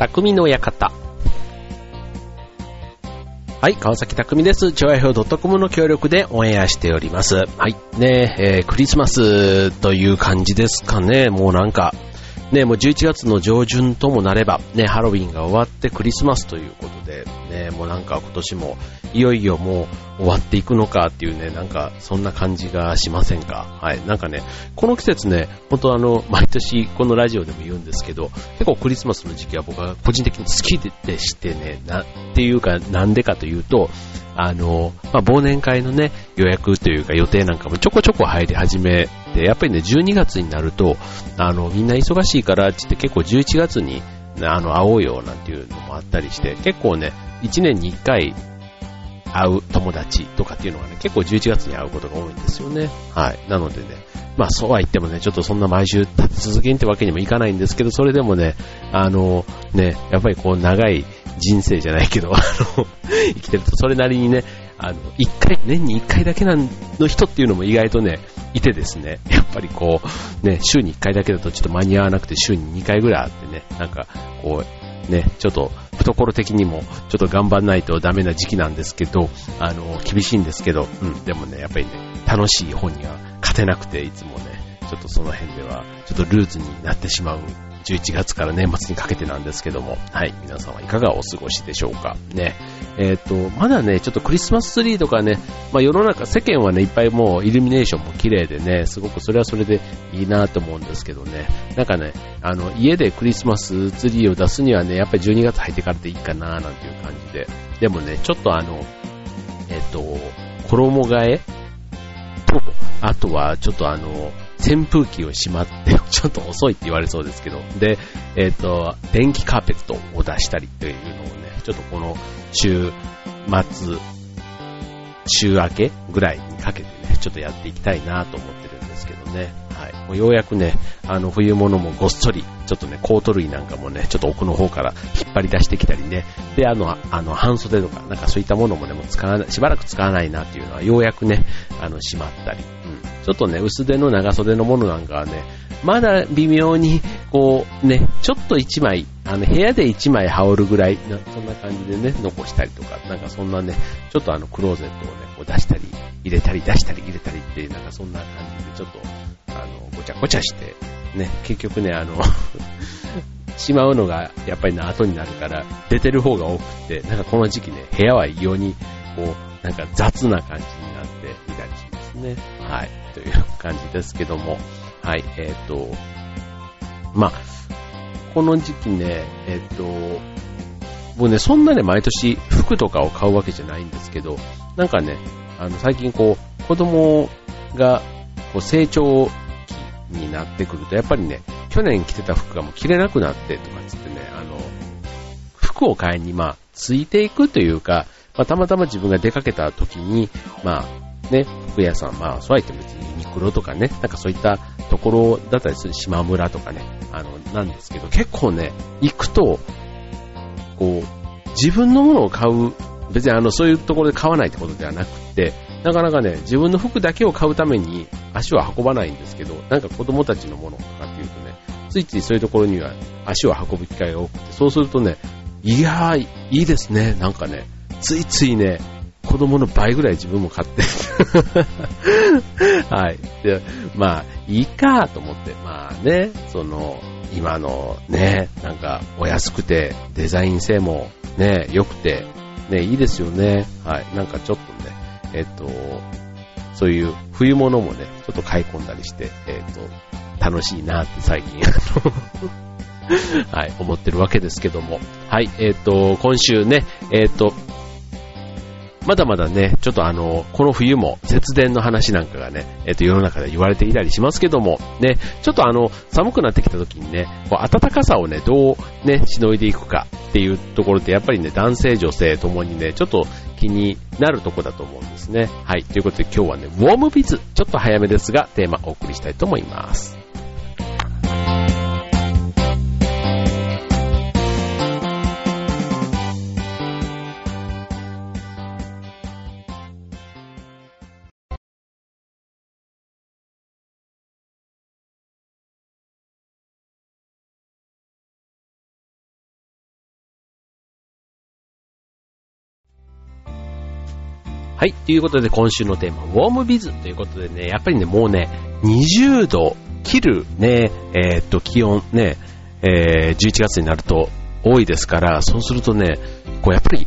匠の館。はい、川崎匠です。超愛表 .com の協力でオンエアしております。はい、ねえークリスマスという感じですかね。もうなんか、ねもう11月の上旬ともなれば、ね、ハロウィンが終わってクリスマスということで、ね、もうなんか今年もいよいよもう終わっていくのかっていうね、なんかそんな感じがしませんか？はい、なんかね、この季節ね、本当あの、毎年このラジオでも言うんですけど、結構クリスマスの時期は僕は個人的に好きでしてね、な、っていうかなんでかというと、あの、まあ、忘年会のね、予約というか予定なんかもちょこちょこ入り始め、やっぱりね、12月になると、あの、みんな忙しいからって言って結構11月に、あの、会おうよなんていうのもあったりして、結構ね、1年に1回会う友達とかっていうのがね、結構11月に会うことが多いんですよね。はい。なのでね、まあそうは言ってもね、ちょっとそんな毎週立て続けにってわけにもいかないんですけど、それでもね、あの、ね、やっぱりこう長い人生じゃないけど、あの、生きてるとそれなりにね、あの、一回、年に一回だけなんの人っていうのも意外とね、いてですね、やっぱりこう、ね、週に1回だけだとちょっと間に合わなくて週に2回ぐらいあってね、なんか、こう、ね、ちょっと、懐的にも、ちょっと頑張んないとダメな時期なんですけど、あの、厳しいんですけど、うん、でもね、やっぱりね、楽しい本には勝てなくて、いつもね、ちょっとその辺では、ちょっとルーズになってしまう11月から年末にかけてなんですけども、はい、皆さんはいかがお過ごしでしょうか？ね。えっ、と、まだね、ちょっとクリスマスツリーとかね、まあ世の中、世間はね、いっぱいもうイルミネーションも綺麗でね、すごくそれはそれでいいなと思うんですけどね、なんかね、あの、家でクリスマスツリーを出すにはね、やっぱり12月入ってからでいいかななんていう感じで、でもね、ちょっとあの、えっ、と、衣替え？と、あとはちょっとあの、扇風機をしまって、ちょっと遅いって言われそうですけど、で、えっ、と、電気カーペットを出したりというのをね、ちょっとこの週末、週明けぐらいにかけてね、ちょっとやっていきたいなと思ってるんですけどね。はい。もうようやくね、あの、冬物もごっそり、ちょっとね、コート類なんかもね、ちょっと奥の方から引っ張り出してきたりね。で、あの、あの、半袖とか、なんかそういったものもね、もう使わない、しばらく使わないなっていうのは、ようやくね、あの、しまったり。ちょっとね、薄手の長袖のものなんかはね、まだ微妙に、こう、ね、ちょっと一枚、あの、部屋で一枚羽織るぐらいな、そんな感じでね、残したりとか、なんかそんなね、ちょっとあの、クローゼットをね、こう出したり、入れたり出したり入れたりっていう、なんかそんな感じで、ちょっと、あの、ごちゃごちゃして、ね、結局ね、あの、しまうのがやっぱりな後になるから、出てる方が多くて、なんかこの時期ね、部屋は異様に、こう、なんか雑な感じになっていたりしますね。はい。という感じですけども、はい、えっ、と、まあ、この時期ね、えっ、と、僕ね、そんなね、毎年服とかを買うわけじゃないんですけど、なんかね、あの、最近こう、子供が、こう、成長期になってくると、やっぱりね、去年着てた服がもう着れなくなってとかつってね、あの、服を買いに、まあ、ついていくというか、まあ、たまたま自分が出かけた時に、まあ、ね、服屋さん、まあ、そうは言って別にユニクロとかね、なんかそういったところだったりする島村とかね、あの、なんですけど、結構ね、行くと、こう、自分のものを買う、別にあの、そういうところで買わないってことではなくて、なかなかね、自分の服だけを買うために足を運ばないんですけど、なんか子供たちのものとかっていうとね、ついついそういうところには足を運ぶ機会が多くて、そうするとね、いやー、いいですね、なんかね、ついついね、子供の倍ぐらい自分も買って。はい。で、まあ、いいかと思って、まあね、その、今のね、なんか、お安くて、デザイン性もね、良くて、ね、いいですよね。はい。なんかちょっとね、えっと、そういう冬物もね、ちょっと買い込んだりして、えっと、楽しいなって最近、あ のはい、思ってるわけですけども。はい、えっ、と、今週ね、えっ、と、まだまだね、ちょっとあの、この冬も節電の話なんかがね、えっ、と、世の中で言われていたりしますけども、ね、ちょっとあの、寒くなってきた時にね、こう暖かさをね、どうね、しのいでいくかっていうところって、やっぱりね、男性、女性ともにね、ちょっと気になるとこだと思うんですね。はい、ということで今日はね、ウォームビズ、ちょっと早めですが、テーマお送りしたいと思います。はい。ということで今週のテーマ、ウォームビズということでね、やっぱりね、もうね、20度切るね、えー、っと、気温ね、えー、11月になると多いですから、そうするとね、こうやっぱり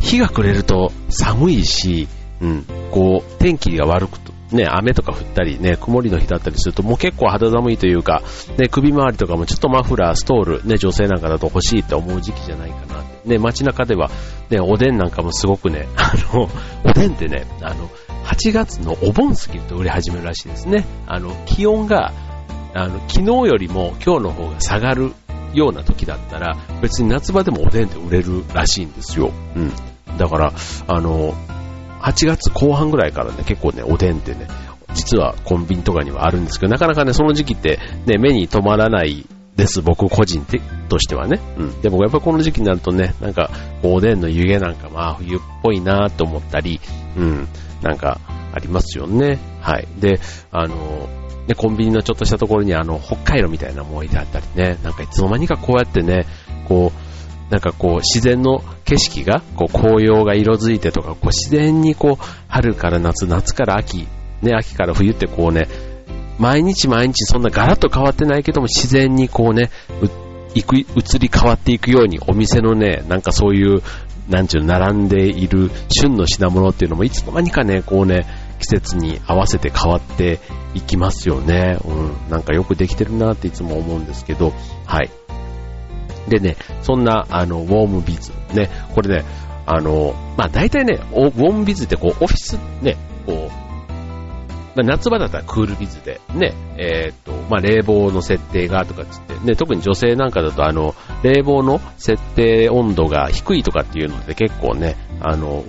日が暮れると寒いし、うん、こう、天気が悪くと、ね、雨とか降ったりね、曇りの日だったりするともう結構肌寒いというか、ね、首周りとかもちょっとマフラー、ストール、ね、女性なんかだと欲しいって思う時期じゃないかな。ね、街中では、ね、おでんなんかもすごくね、あの、おでんってね、あの、8月のお盆過ぎると売れ始めるらしいですね。あの、気温が、あの、昨日よりも今日の方が下がるような時だったら、別に夏場でもおでんって売れるらしいんですよ。うん。だから、あの、8月後半ぐらいからね、結構ね、おでんってね、実はコンビニとかにはあるんですけど、なかなかね、その時期ってね、目に留まらないです、僕個人としてはね。うん。でもやっぱこの時期になるとね、なんか、おでんの湯気なんか、まあ冬っぽいなと思ったり、うん、なんか、ありますよね。はい。で、あの、ね、コンビニのちょっとしたところにあの、北海道みたいなも置いてあったりね、なんかいつの間にかこうやってね、こう、なんかこう、自然の景色が、こう、紅葉が色づいてとか、こう、自然にこう、春から夏、夏から秋、ね、秋から冬ってこうね、毎日毎日そんなガラッと変わってないけども、自然にこうね、いく、移り変わっていくように、お店のね、なんかそういう、なんちゅう、並んでいる旬の品物っていうのも、いつの間にかね、こうね、季節に合わせて変わっていきますよね。うん。なんかよくできてるなっていつも思うんですけど、はい。でね、そんな、あの、ウォームビズ。ね、これね、あの、まあ大体ね、ウォームビズってこう、オフィスね、こう、夏場だったらクールビズで、ね、えー、っと、まあ、冷房の設定がとかつって、ね、特に女性なんかだと、あの、冷房の設定温度が低いとかっていうので結構ね、あの、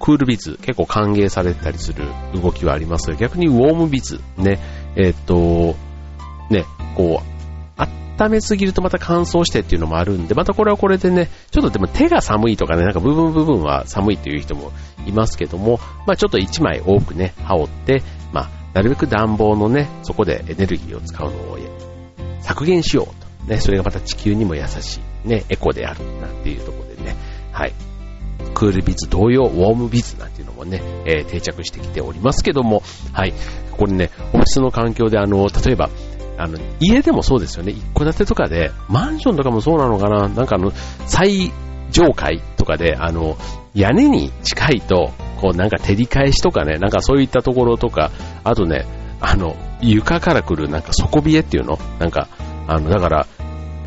クールビズ結構歓迎されたりする動きはありますが、逆にウォームビズ、ね、えー、っと、ね、こう、温めすぎるとまた乾燥してっていうのもあるんで、またこれはこれでね、ちょっとでも手が寒いとかね、なんか部分部分は寒いっていう人もいますけども、まあちょっと1枚多くね、羽織って、なるべく暖房のね、そこでエネルギーを使うのを削減しようと。ね、それがまた地球にも優しい、ね、エコであるなんていうところでね、はい。クールビズ同様、ウォームビズなんていうのもね、えー、定着してきておりますけども、はい。これね、オフィスの環境であの、例えば、あの、家でもそうですよね。一戸建てとかで、マンションとかもそうなのかななんかあの、最上階とかで、あの、屋根に近いと、こうなんか照り返しとかね、なんかそういったところとか、あとね、あの、床から来るなんか底冷えっていうの？なんか、あの、だから、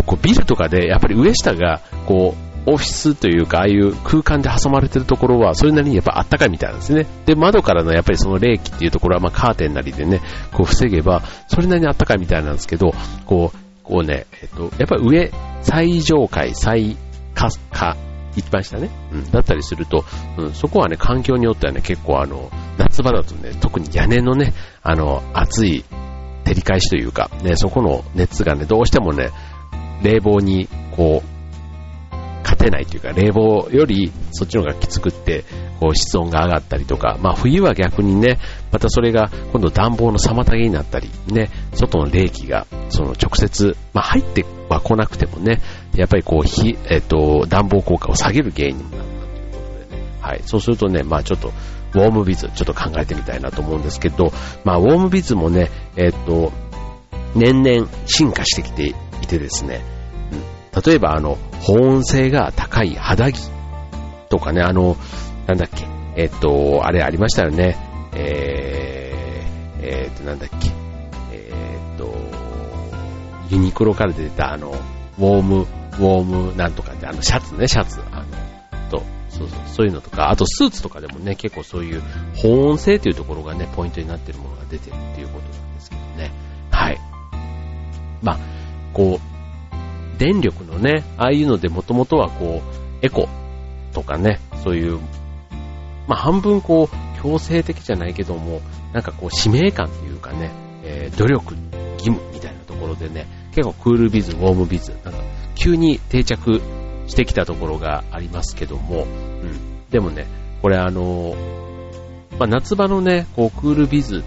こうビルとかでやっぱり上下が、こう、オフィスというか、ああいう空間で挟まれてるところは、それなりにやっぱあったかいみたいなんですね。で、窓からのやっぱりその冷気っていうところは、まあカーテンなりでね、こう防げば、それなりにあったかいみたいなんですけど、こう、こうね、えっと、やっぱり上、最上階、最下、下、一番下ね、うん、だったりすると、うん、そこはね、環境によってはね、結構あの、夏場だとね、特に屋根のね、あの、暑い照り返しというか、ね、そこの熱がね、どうしてもね、冷房に、こう、てないというか、冷房よりそっちの方がきつくって、こう室温が上がったりとか、まあ冬は逆にね、またそれが今度暖房の妨げになったり、ね、外の冷気がその直接、まあ入っては来なくてもね、やっぱりこう火、えっ、と、暖房効果を下げる原因にもなるということでね、はい、そうするとね、まあちょっと、ウォームビズ、ちょっと考えてみたいなと思うんですけど、まあウォームビズもね、えっ、と、年々進化してきていてですね、例えばあの、保温性が高い肌着とかね、あの、なんだっけ、えっと、あれありましたよね。えー、えー、っと、なんだっけ、えー、っと、ユニクロから出てたあの、ウォーム、ウォームなんとかって、あの、シャツね、シャツ、あの、と、そうそう、そういうのとか、あとスーツとかでもね、結構そういう保温性というところがね、ポイントになっているものが出てるっていうことなんですけどね。はい。まあ、こう、電力のね、ああいうのでもともとはこう、エコとかね、そういう、まあ半分こう、強制的じゃないけども、なんかこう、使命感というかね、えー、努力、義務みたいなところでね、結構クールビズ、ウォームビズ、なんか急に定着してきたところがありますけども、うん。でもね、これあのまあ、夏場のね、こう、クールビズ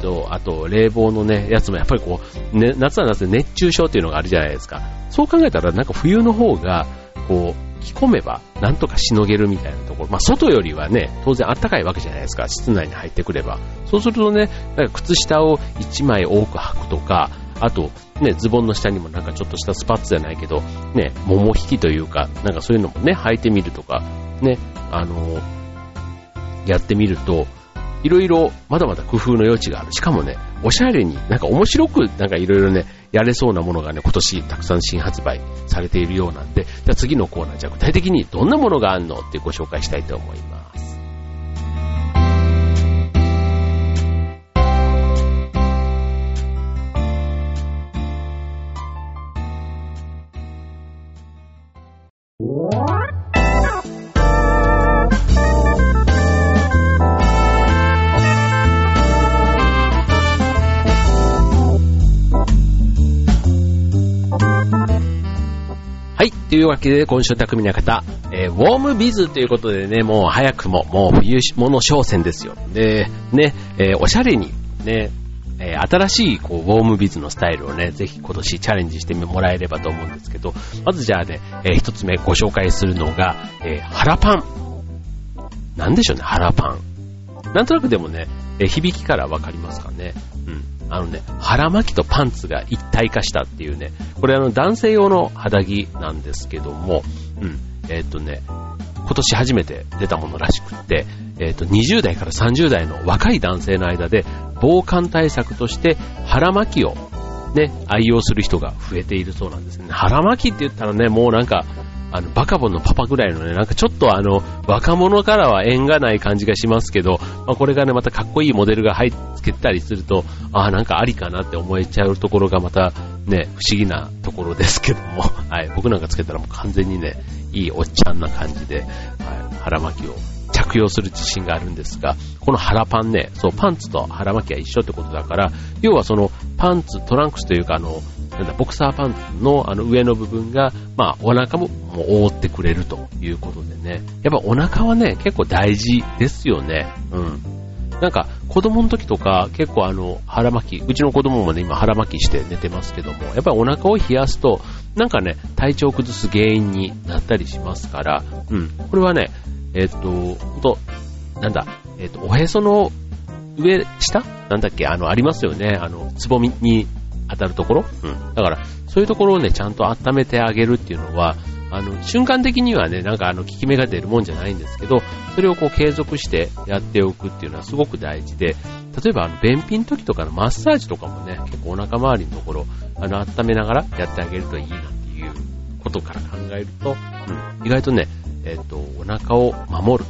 と、あと冷房のね、やつもやっぱりこう、ね、夏は夏で熱中症っていうのがあるじゃないですか。そう考えたらなんか冬の方が、こう、着込めばなんとかしのげるみたいなところ。まあ、外よりはね、当然暖かいわけじゃないですか。室内に入ってくれば。そうするとね、なんか靴下を1枚多く履くとか、あと、ね、ズボンの下にもなんかちょっとしたスパッツじゃないけど、ね、桃引きというか、なんかそういうのもね、履いてみるとか、ね、あのやってみると、いろいろまだまだ工夫の余地がある。しかもね、おしゃれに、なんか面白く、なんかいろいろね、やれそうなものがね、今年たくさん新発売されているようなんで、じゃあ次のコーナー、じゃあ具体的にどんなものがあるのってご紹介したいと思います。というわけで、今週の匠の方、えー、ウォームビズということでね、もう早くも、もう冬物商戦ですよ。で、ね、えー、おしゃれに、ね、えー、新しい、こう、ウォームビズのスタイルをね、ぜひ今年チャレンジしてもらえればと思うんですけど、まずじゃあね、えー、一つ目ご紹介するのが、えー、腹パン。なんでしょうね、腹パン。なんとなくでもね、え、響きからわかりますかね。うん。あのね、腹巻きとパンツが一体化したっていうね、これあの男性用の肌着なんですけども、うん、えっ、とね、今年初めて出たものらしくって、えっ、と、20代から30代の若い男性の間で、防寒対策として腹巻きをね、愛用する人が増えているそうなんですね。腹巻きって言ったらね、もうなんか、あの、バカボンのパパぐらいのね、なんかちょっとあの、若者からは縁がない感じがしますけど、まあ、これがね、またかっこいいモデルが入っつけたりすると、ああ、なんかありかなって思えちゃうところがまたね、不思議なところですけども、はい、僕なんかつけたらもう完全にね、いいおっちゃんな感じで、はい、腹巻きを着用する自信があるんですが、この腹パンね、そう、パンツと腹巻きは一緒ってことだから、要はそのパンツ、トランクスというかあの、なんだ、ボクサーパンツのあの上の部分が、まあ、お腹ももう覆ってくれるということでね。やっぱお腹はね、結構大事ですよね。うん。なんか、子供の時とか、結構あの、腹巻き、うちの子供もね、今腹巻きして寝てますけども、やっぱりお腹を冷やすと、なんかね、体調を崩す原因になったりしますから、うん。これはね、えっ、と、ほんと、なんだ、えっ、と、おへその上、下なんだっけあの、ありますよね。あの、つぼみに当たるところうん。だから、そういうところをね、ちゃんと温めてあげるっていうのは、あの、瞬間的にはね、なんかあの、効き目が出るもんじゃないんですけど、それをこう継続してやっておくっていうのはすごく大事で、例えばあの、便秘の時とかのマッサージとかもね、結構お腹周りのところ、あの、温めながらやってあげるといいなっていうことから考えると、うん、意外とね、えっ、ー、と、お腹を守る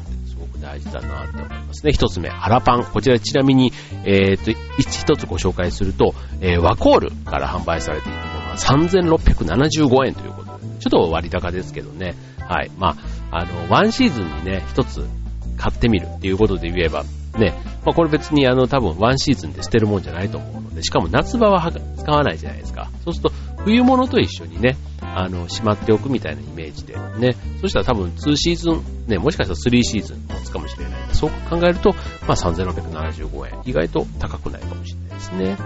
大事だなって思いますね。一つ目、腹パン。こちらちなみに、えっ、ー、と、一つご紹介すると、えー、ワコールから販売されているものは3675円ということょっと割高ですけどね。はい。まあ、あの、ワンシーズンにね、一つ買ってみるっていうことで言えば、ね、まあ、これ別にあの多分ワンシーズンで捨てるもんじゃないと思うので、しかも夏場は使わないじゃないですか。そうすると冬物と一緒にね、あの、しまっておくみたいなイメージでね、そしたら多分2シーズン、ね、もしかしたら3シーズン持つかもしれない。そう考えると、まあ3675円。意外と高くないかもしれないですね。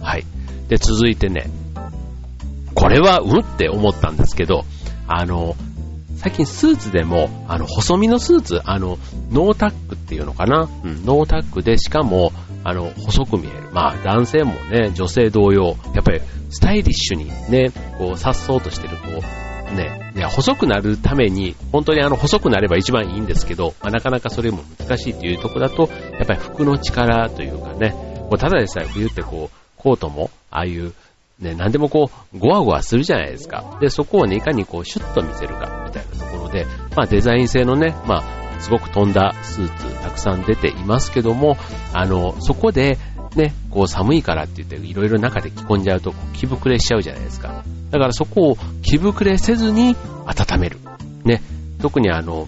はい。で、続いてね、これはうんって思ったんですけど、あの、最近スーツでも、あの、細身のスーツ、あの、ノータックっていうのかな？うん、ノータックで、しかも、あの、細く見える。まあ、男性もね、女性同様、やっぱり、スタイリッシュにね、こう、さっそうとしてる、こう、ね、いや、細くなるために、本当にあの、細くなれば一番いいんですけど、まあ、なかなかそれも難しいっていうとこだと、やっぱり服の力というかね、こうただでさえ冬ってこう、コートも、ああいう、ね、何でもこう、ゴワゴワするじゃないですか。で、そこをね、いかにこう、シュッと見せるか、みたいなところで、まあ、デザイン性のね、まあ、すごく飛んだスーツ、たくさん出ていますけども、あの、そこで、ね、こう寒いからって言っていろいろ中で着込んじゃうと気膨れしちゃうじゃないですか。だからそこを気膨れせずに温める。ね、特にあの、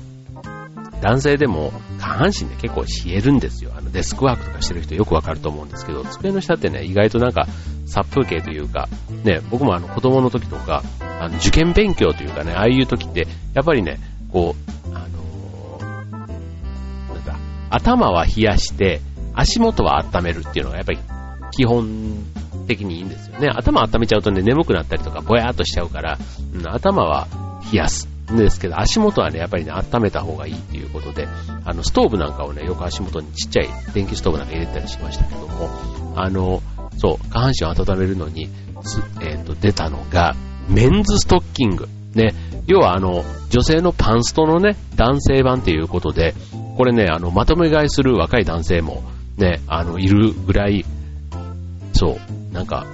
男性でも下半身で結構冷えるんですよ。あのデスクワークとかしてる人よくわかると思うんですけど、机の下ってね、意外となんか殺風景というか、ね、僕もあの子供の時とか、あの受験勉強というかね、ああいう時って、やっぱりね、こう、あのー、なんだ、頭は冷やして、足元は温めるっていうのがやっぱり基本的にいいんですよね。頭温めちゃうとね、眠くなったりとか、ぼやーっとしちゃうから、うん、頭は冷やす。ですけど、足元はね、やっぱりね、温めた方がいいっていうことで、あの、ストーブなんかをね、よく足元にちっちゃい電気ストーブなんか入れたりしましたけども、あの、そう、下半身を温めるのに、えっ、ー、と、出たのが、メンズストッキング。ね、要はあの、女性のパンストのね、男性版っていうことで、これね、あの、まとめ買いする若い男性も、ね、あの、いるぐらい、そう、なんか、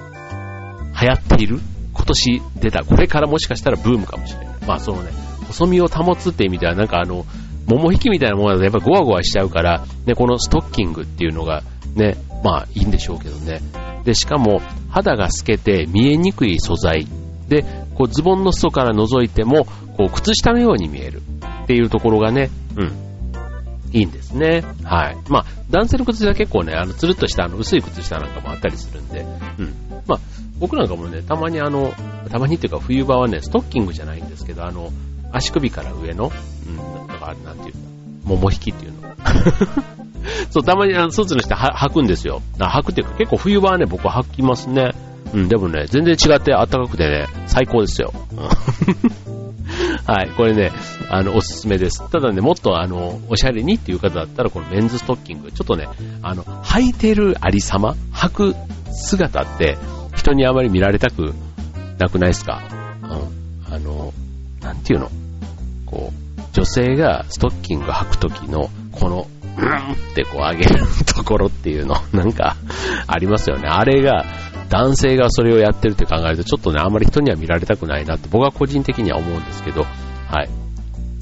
流行っている今年出た、これからもしかしたらブームかもしれない。まあそのね、細身を保つって意味ではなんかあの、桃引きみたいなものだとやっぱゴワゴワしちゃうから、ね、このストッキングっていうのがね、まあいいんでしょうけどね。で、しかも肌が透けて見えにくい素材。で、こうズボンの裾から覗いても、こう靴下のように見えるっていうところがね、うん、いいんですね。はい。まあ、男性の靴下は結構ね、あの、つるっとしたあの薄い靴下なんかもあったりするんで、うん。まあ、僕なんかもね、たまにあの、たまにっていうか冬場はね、ストッキングじゃないんですけど、あの、足首から上の、うん、なんか、なんていうか、桃引きっていうの。そう、たまにあのスーツの人は履くんですよ。履くっていうか結構冬場はね、僕は履きますね。うん、でもね、全然違って暖かくてね、最高ですよ。はい、これね、あの、おすすめです。ただね、もっとあの、おしゃれにっていう方だったら、このメンズストッキング、ちょっとね、あの、履いてるありさま、履く姿って、人にあまり見られたくなくないですか？うん。あの、なんていうの？こう、女性がストッキング履くときの、この、うんってこう上げるところっていうの、なんか、ありますよね。あれが、男性がそれをやってるって考えると、ちょっとね、あんまり人には見られたくないなって僕は個人的には思うんですけど、はい。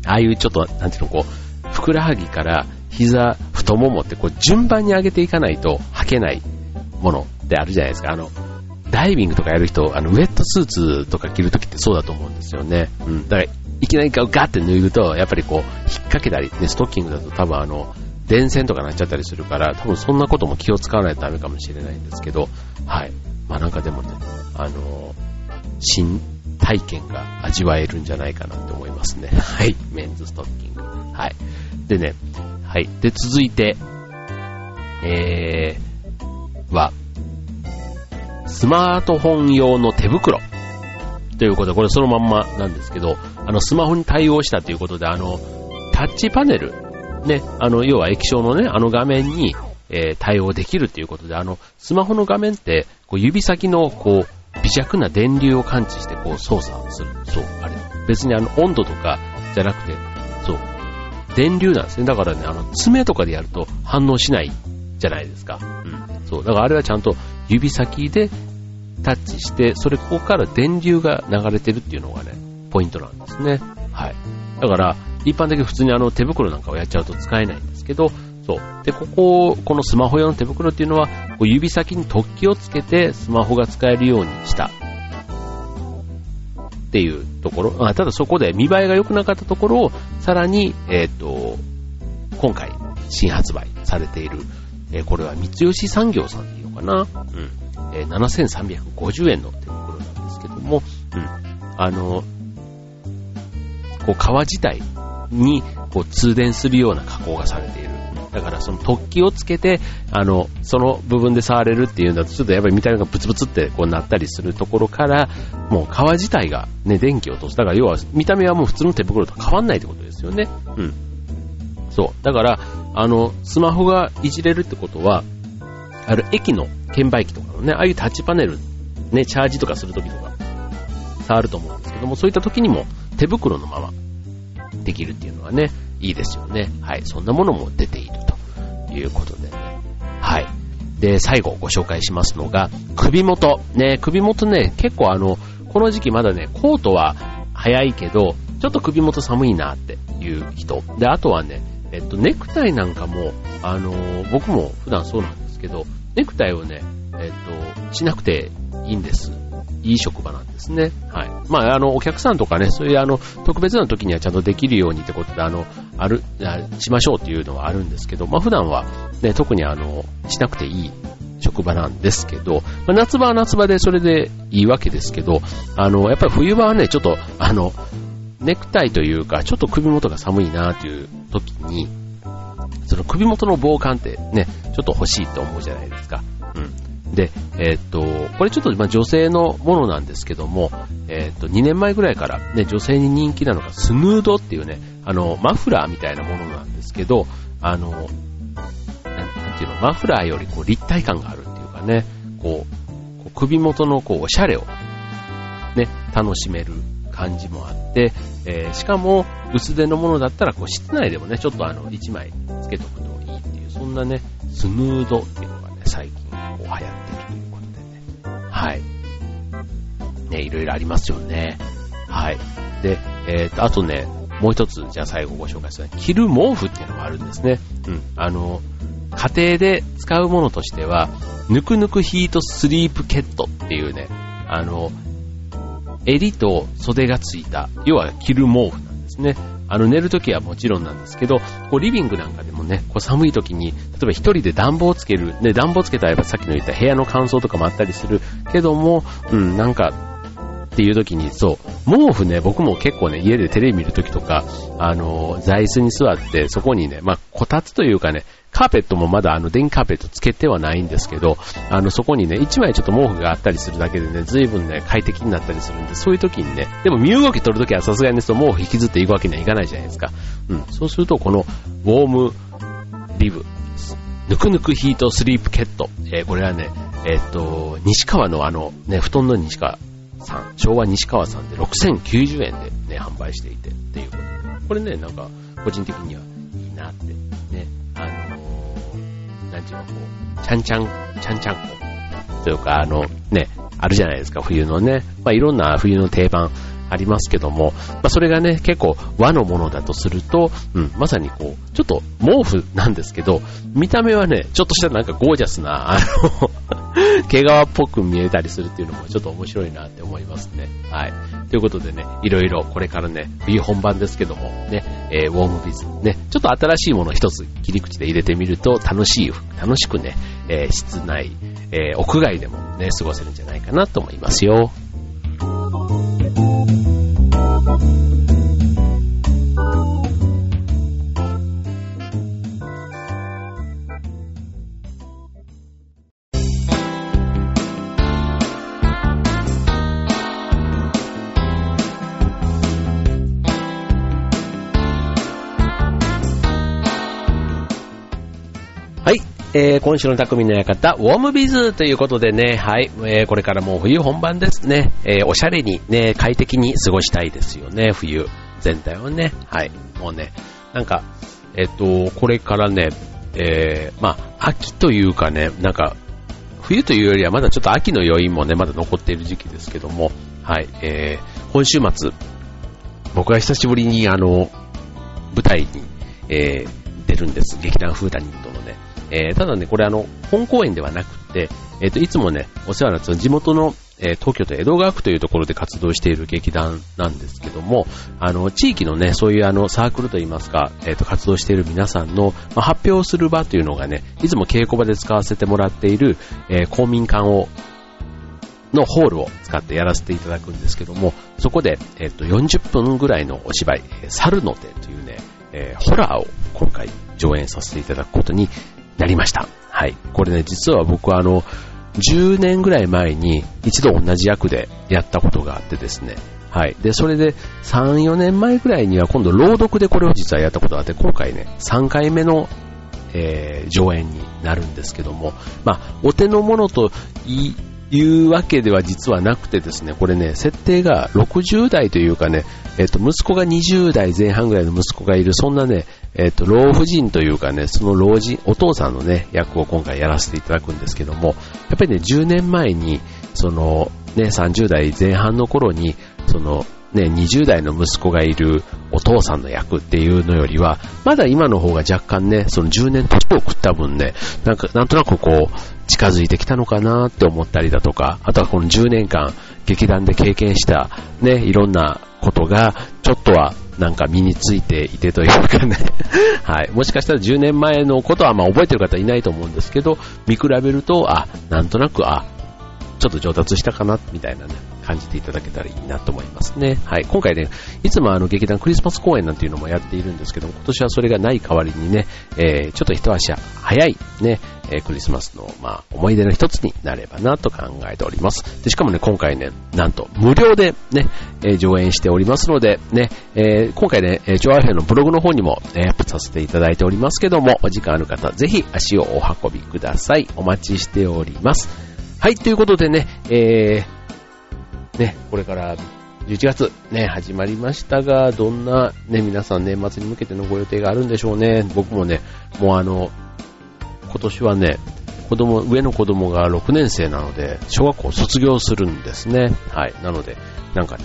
ああいうちょっと、なんていうの、こう、ふくらはぎから膝、太ももってこう順番に上げていかないと履けないものってあるじゃないですか。あの、ダイビングとかやる人、あの、ウェットスーツとか着るときってそうだと思うんですよね。うん。だから、いきなりガッて脱ぐと、やっぱりこう、引っ掛けたり、ね、ストッキングだと多分あの、電線とかなっちゃったりするから、多分そんなことも気を使わないとダメかもしれないんですけど、はい。まあなんかでもね、あの、新体験が味わえるんじゃないかなって思いますね。はい。メンズストッキング。はい。でね、はい。で、続いて、えー、は、スマートフォン用の手袋。ということで、これそのまんまなんですけど、あの、スマホに対応したということで、あの、タッチパネル、ね、あの、要は液晶のね、あの画面に、えー、対応できるということで、あの、スマホの画面って、こう指先の、こう、微弱な電流を感知して、こう、操作する。そう、あれ。別にあの、温度とかじゃなくて、そう、電流なんですね。だからね、あの、爪とかでやると反応しないじゃないですか。うん。そう、だからあれはちゃんと指先でタッチして、それここから電流が流れてるっていうのがね、ポイントなんですね。はい。だから、一般的に普通にあの手袋なんかをやっちゃうと使えないんですけど、そう。で、ここ、このスマホ用の手袋っていうのは、こう指先に突起をつけてスマホが使えるようにしたっていうところ。あただそこで見栄えが良くなかったところを、さらに、えっ、ー、と、今回新発売されている、えー、これは三吉産業さんっていのかな。うん。えー、7350円の手袋なんですけども、うん。あの、こう革自体にこう通電するような加工がされている。だからその突起をつけて、あの、その部分で触れるっていうんだと、ちょっとやっぱり見た目がブツブツってこうなったりするところから、もう革自体がね、電気を通す。だから要は見た目はもう普通の手袋と変わんないってことですよね。うん。そう。だから、あの、スマホがいじれるってことは、ある駅の券売機とかのね、ああいうタッチパネル、ね、チャージとかするときとか、触ると思うんですけども、そういった時にも手袋のままできるっていうのはね、いいですよね。はい。そんなものも出ているということでね。はい。で、最後ご紹介しますのが、首元。ね、首元ね、結構あの、この時期まだね、コートは早いけど、ちょっと首元寒いなっていう人。で、あとはね、えっと、ネクタイなんかも、あのー、僕も普段そうなんですけど、ネクタイをね、えっと、しなくていいんです。いい職場なんですね。はい。まあ、あの、お客さんとかね、そういうあの、特別な時にはちゃんとできるようにってことで、あの、ある、しましょうっていうのはあるんですけど、まあ、普段はね、特にあの、しなくていい職場なんですけど、まあ、夏場は夏場でそれでいいわけですけど、あの、やっぱり冬場はね、ちょっと、あの、ネクタイというか、ちょっと首元が寒いなっていう時に、その首元の防寒ってね、ちょっと欲しいと思うじゃないですか。うん。で、えー、っと、これちょっとま女性のものなんですけども、えっ、と、2年前ぐらいからね、女性に人気なのがスヌードっていうね、あの、マフラーみたいなものなんですけど、あの、なんていうの、マフラーよりこう立体感があるっていうかね、こう、こう首元のこう、おしゃれをね、楽しめる感じもあって、えー、しかも薄手のものだったらこう室内でもね、ちょっとあの1枚つけとくといいっていう、そんなね、スヌードっていうのがね、最近こう流行ってるということでね。はい。ね、いろいろありますよね。はい。で、えっ、ー、と、あとね、もう一つ、じゃあ最後ご紹介する着る毛布っていうのがあるんですね。うん。あの、家庭で使うものとしては、ぬくぬくヒートスリープケットっていうね、あの、襟と袖がついた、要は着る毛布なんですね。あの寝るときはもちろんなんですけど、こうリビングなんかでもね、こう寒いときに、例えば一人で暖房をつける、ね、暖房つけたらやっぱさっきの言った部屋の乾燥とかもあったりするけども、うん、なんか、っていう時に、そう、毛布ね、僕も結構ね、家でテレビ見るときとか、あの、座椅子に座って、そこにね、まあ、こたつというかね、カーペットもまだあの電気カーペットつけてはないんですけど、あのそこにね、一枚ちょっと毛布があったりするだけでね、随分ね、快適になったりするんで、そういう時にね、でも身動き取るときはさすがにね、その毛布引きずっていくわけにはいかないじゃないですか。うん。そうすると、この、ウォームリブ、ぬくぬくヒートスリープケット。えー、これはね、えー、っと、西川のあの、ね、布団の西川さん、昭和西川さんで6090円でね、販売していてっていうことで。これね、なんか、個人的にはいいなってちの、こう、ちゃんちゃん、ちゃんちゃんこ。というか、あの、ね、あるじゃないですか、冬のね。まあ、いろんな冬の定番ありますけども、まあ、それがね、結構和のものだとすると、うん、まさにこう、ちょっと毛布なんですけど、見た目はね、ちょっとしたなんかゴージャスな、あの 毛皮っぽく見えたりするっていうのもちょっと面白いなって思いますね。はい。ということでね、いろいろこれからね、冬本番ですけども、ね、えー、ウォームビズ、ね、ちょっと新しいもの一つ切り口で入れてみると楽しい、楽しくね、えー、室内、えー、屋外でもね、過ごせるんじゃないかなと思いますよ。えー、今週の匠の館、ウォームビズということでね、はい、えー、これからもう冬本番ですね、えー、おしゃれにね、快適に過ごしたいですよね、冬全体をね、はい、もうね、なんか、えっ、と、これからね、え、まあ、秋というかね、なんか、冬というよりはまだちょっと秋の余韻もね、まだ残っている時期ですけども、はい、えー、今週末、僕は久しぶりにあの、舞台に、えー、出るんです。劇団フーダニットのね、えー、ただね、これあの、本公演ではなくて、えっ、ー、と、いつもね、お世話になって地元の、えー、東京都江戸川区というところで活動している劇団なんですけども、あの、地域のね、そういうあの、サークルといいますか、えっ、と、活動している皆さんの、まあ、発表する場というのがね、いつも稽古場で使わせてもらっている、え公民館をのホールを使ってやらせていただくんですけども、そこで、えっ、と、40分ぐらいのお芝居、猿の手というね、えー、ホラーを今回上演させていただくことになりました。はい。これね、実は僕はあの、10年ぐらい前に一度同じ役でやったことがあってですね。はい。で、それで3、4年前ぐらいには今度朗読でこれを実はやったことがあって、今回ね、3回目の、えー、上演になるんですけども、まあ、お手の物と言いうわけでは実はなくてですね、これね、設定が60代というかね、えっと、息子が20代前半ぐらいの息子がいる、そんなね、えっと、老婦人というかね、その老人、お父さんのね、役を今回やらせていただくんですけども、やっぱりね、10年前に、その、ね、30代前半の頃に、その、ね、20代の息子がいるお父さんの役っていうのよりは、まだ今の方が若干ね、その10年年を食った分ね、なんか、なんとなくこう、近づいてきたのかなって思ったりだとか、あとはこの10年間劇団で経験したね、いろんなことがちょっとはなんか身についていてというかね はい。もしかしたら10年前のことはまあ覚えてる方いないと思うんですけど、見比べると、あ、なんとなく、あ、ちょっと上達したかな、みたいなね、感じていただけたらいいなと思いますね。はい。今回ね、いつもあの劇団クリスマス公演なんていうのもやっているんですけども、今年はそれがない代わりにね、えー、ちょっと一足早いね、えクリスマスの、まあ、思い出の一つになればなと考えております。で、しかもね、今回ね、なんと無料でね、えー、上演しておりますので、ね、えー、今回ね、ジョアヘのブログの方にも、ね、アップさせていただいておりますけども、お時間ある方、ぜひ足をお運びください。お待ちしております。はい、ということでね、えー、ね、これから11月ね、始まりましたが、どんなね、皆さん年末に向けてのご予定があるんでしょうね。僕もね、もうあの、今年はね、子供、上の子供が6年生なので、小学校卒業するんですね。はい。なので、なんかね、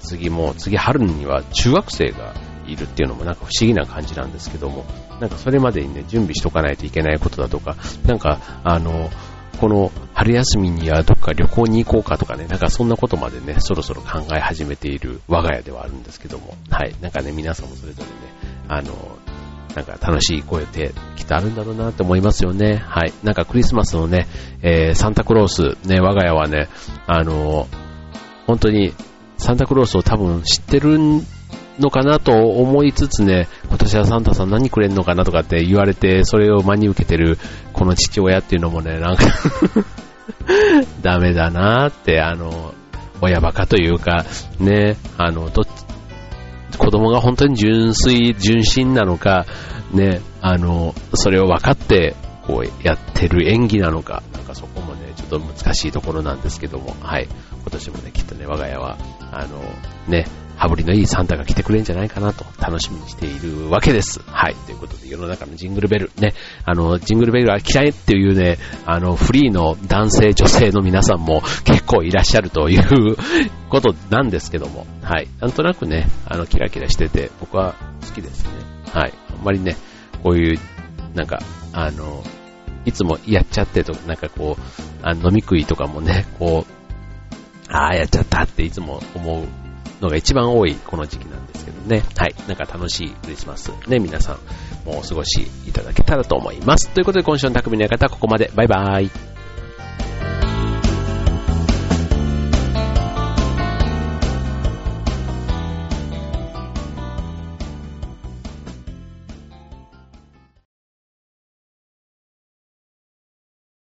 次も、次春には中学生がいるっていうのもなんか不思議な感じなんですけども、なんかそれまでにね、準備しとかないといけないことだとか、なんか、あの、この春休みにはどっか旅行に行こうかとかね、なんかそんなことまでね、そろそろ考え始めている我が家ではあるんですけども、はい。なんかね、皆さんもそれぞれね、あの、なんか楽しい声ってきっとあるんだろうなって思いますよね。はい。なんかクリスマスのね、えー、サンタクロース、ね、我が家はね、あの、本当にサンタクロースを多分知ってるのかなと思いつつね、今年はサンタさん何くれんのかなとかって言われて、それを真に受けてるこの父親っていうのもね、なんか ダメだなって、あの、親バカというか、ね、あの、どっ子供が本当に純粋、純真なのか、ね、あの、それを分かって、こうやってる演技なのか、なんかそこもね、ちょっと難しいところなんですけども、はい。今年もね、きっとね、我が家は、あの、ね、羽振りのいいサンタが来てくれるんじゃないかなと楽しみにしているわけです。はい。ということで、世の中のジングルベル、ね、あの、ジングルベルは嫌いっていうね、あの、フリーの男性、女性の皆さんも結構いらっしゃるということなんですけども、はい。なんとなくね、あの、キラキラしてて、僕は好きですね。はい。あんまりね、こういう、なんか、あの、いつもやっちゃってとか、なんかこう、あ飲み食いとかもね、こう、ああ、やっちゃったっていつも思うのが一番多いこの時期なんですけどね。はい。なんか楽しいクリスマスね、皆さんもうお過ごしいただけたらと思います。ということで今週の匠の館はここまで。バイバーイ。